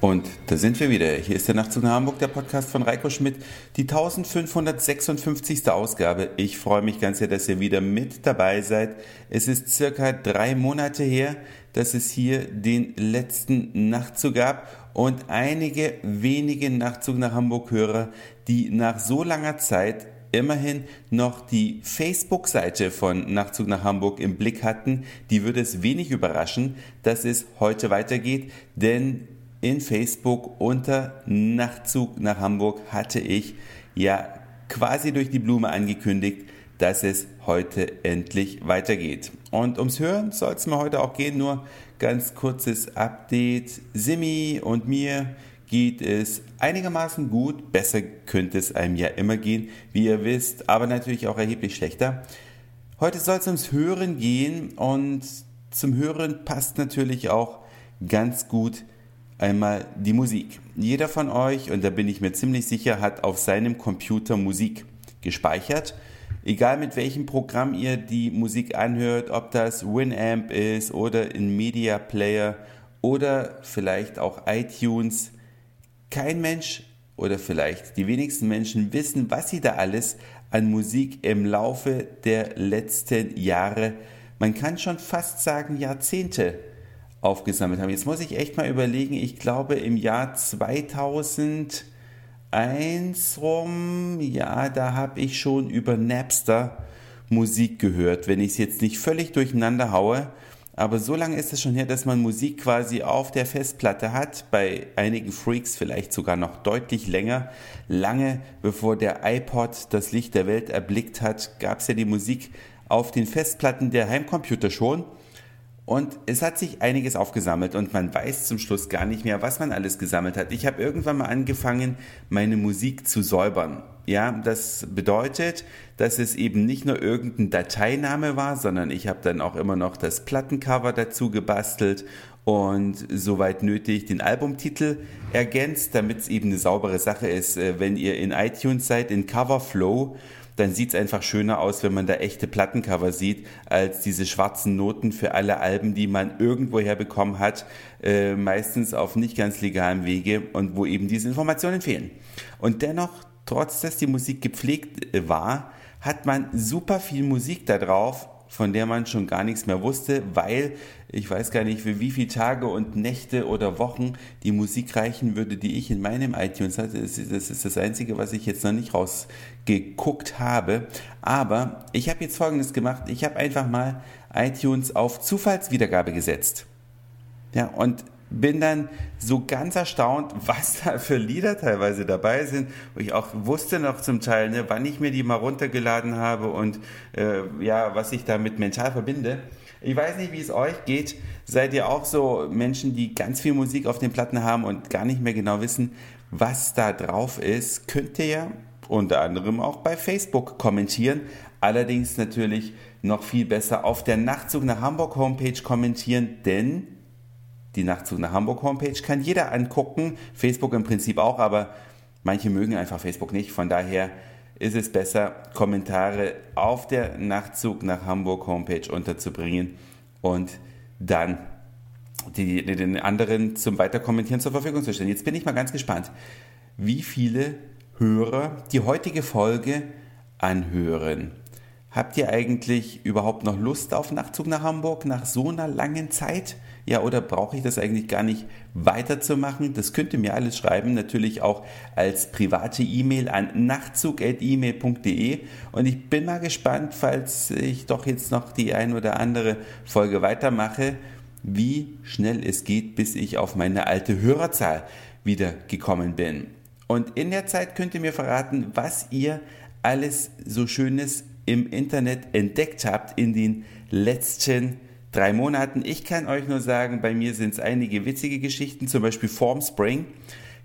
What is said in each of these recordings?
Und da sind wir wieder. Hier ist der Nachtzug nach Hamburg, der Podcast von Reiko Schmidt, die 1556. Ausgabe. Ich freue mich ganz sehr, dass ihr wieder mit dabei seid. Es ist circa drei Monate her, dass es hier den letzten Nachtzug gab und einige wenige Nachtzug nach Hamburg-Hörer, die nach so langer Zeit immerhin noch die Facebook-Seite von Nachtzug nach Hamburg im Blick hatten, die würde es wenig überraschen, dass es heute weitergeht, denn in Facebook unter Nachtzug nach Hamburg hatte ich ja quasi durch die Blume angekündigt, dass es heute endlich weitergeht. Und ums Hören soll es mir heute auch gehen, nur ganz kurzes Update. Simi und mir geht es einigermaßen gut. Besser könnte es einem ja immer gehen, wie ihr wisst, aber natürlich auch erheblich schlechter. Heute soll es ums Hören gehen und zum Hören passt natürlich auch ganz gut einmal die Musik. Jeder von euch, und da bin ich mir ziemlich sicher, hat auf seinem Computer Musik gespeichert. Egal mit welchem Programm ihr die Musik anhört, ob das Winamp ist oder ein Media Player oder vielleicht auch iTunes. Kein Mensch oder vielleicht die wenigsten Menschen wissen, was sie da alles an Musik im Laufe der letzten Jahre, man kann schon fast sagen Jahrzehnte aufgesammelt haben. Jetzt muss ich echt mal überlegen, ich glaube im Jahr 2001 rum, ja, da habe ich schon über Napster Musik gehört, wenn ich es jetzt nicht völlig durcheinander haue. Aber so lange ist es schon her, dass man Musik quasi auf der Festplatte hat, bei einigen Freaks vielleicht sogar noch deutlich länger. Lange bevor der iPod das Licht der Welt erblickt hat, gab es ja die Musik auf den Festplatten der Heimcomputer schon. Und es hat sich einiges aufgesammelt und man weiß zum Schluss gar nicht mehr, was man alles gesammelt hat. Ich habe irgendwann mal angefangen, meine Musik zu säubern. Ja, das bedeutet, dass es eben nicht nur irgendein Dateiname war, sondern ich habe dann auch immer noch das Plattencover dazu gebastelt und soweit nötig den Albumtitel ergänzt, damit es eben eine saubere Sache ist. Äh, wenn ihr in iTunes seid, in Coverflow, dann sieht es einfach schöner aus, wenn man da echte Plattencover sieht, als diese schwarzen Noten für alle Alben, die man irgendwoher bekommen hat, äh, meistens auf nicht ganz legalem Wege und wo eben diese Informationen fehlen. Und dennoch, trotz dass die Musik gepflegt äh, war, hat man super viel Musik da drauf von der man schon gar nichts mehr wusste, weil ich weiß gar nicht, für wie viele Tage und Nächte oder Wochen die Musik reichen würde, die ich in meinem iTunes hatte. Das ist das Einzige, was ich jetzt noch nicht rausgeguckt habe. Aber ich habe jetzt Folgendes gemacht. Ich habe einfach mal iTunes auf Zufallswiedergabe gesetzt. Ja, und bin dann so ganz erstaunt, was da für Lieder teilweise dabei sind, ich auch wusste noch zum Teil, ne, wann ich mir die mal runtergeladen habe und äh, ja, was ich damit mental verbinde. Ich weiß nicht, wie es euch geht. Seid ihr auch so Menschen, die ganz viel Musik auf den Platten haben und gar nicht mehr genau wissen, was da drauf ist? Könnt ihr ja unter anderem auch bei Facebook kommentieren. Allerdings natürlich noch viel besser auf der Nachtzug nach Hamburg Homepage kommentieren, denn die Nachtzug nach Hamburg Homepage kann jeder angucken, Facebook im Prinzip auch, aber manche mögen einfach Facebook nicht. Von daher ist es besser, Kommentare auf der Nachtzug nach Hamburg Homepage unterzubringen und dann die, den anderen zum Weiterkommentieren zur Verfügung zu stellen. Jetzt bin ich mal ganz gespannt, wie viele Hörer die heutige Folge anhören. Habt ihr eigentlich überhaupt noch Lust auf Nachtzug nach Hamburg nach so einer langen Zeit? Ja, oder brauche ich das eigentlich gar nicht weiterzumachen? Das könnt ihr mir alles schreiben, natürlich auch als private E-Mail an nachtzug.email.de. Und ich bin mal gespannt, falls ich doch jetzt noch die ein oder andere Folge weitermache, wie schnell es geht, bis ich auf meine alte Hörerzahl wieder gekommen bin. Und in der Zeit könnt ihr mir verraten, was ihr alles so Schönes im Internet entdeckt habt in den letzten drei Monaten. Ich kann euch nur sagen, bei mir sind es einige witzige Geschichten, zum Beispiel Formspring.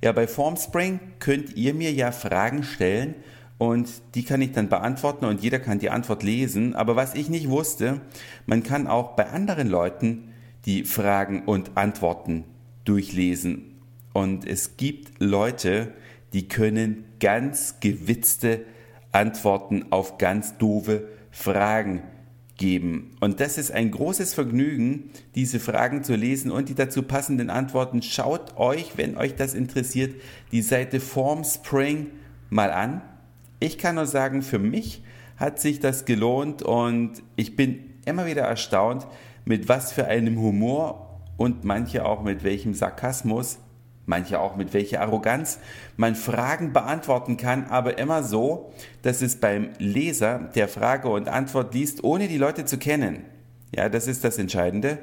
Ja, bei Formspring könnt ihr mir ja Fragen stellen und die kann ich dann beantworten und jeder kann die Antwort lesen. Aber was ich nicht wusste, man kann auch bei anderen Leuten die Fragen und Antworten durchlesen. Und es gibt Leute, die können ganz gewitzte Antworten auf ganz doofe Fragen geben. Und das ist ein großes Vergnügen, diese Fragen zu lesen und die dazu passenden Antworten. Schaut euch, wenn euch das interessiert, die Seite Formspring mal an. Ich kann nur sagen, für mich hat sich das gelohnt und ich bin immer wieder erstaunt, mit was für einem Humor und manche auch mit welchem Sarkasmus manche auch mit welcher Arroganz man Fragen beantworten kann, aber immer so, dass es beim Leser der Frage und Antwort liest, ohne die Leute zu kennen. Ja, das ist das Entscheidende,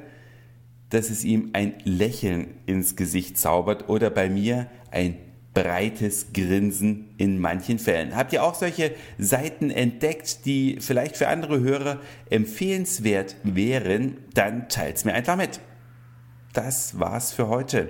dass es ihm ein Lächeln ins Gesicht zaubert oder bei mir ein breites Grinsen in manchen Fällen. Habt ihr auch solche Seiten entdeckt, die vielleicht für andere Hörer empfehlenswert wären? Dann teilt's mir einfach mit. Das war's für heute.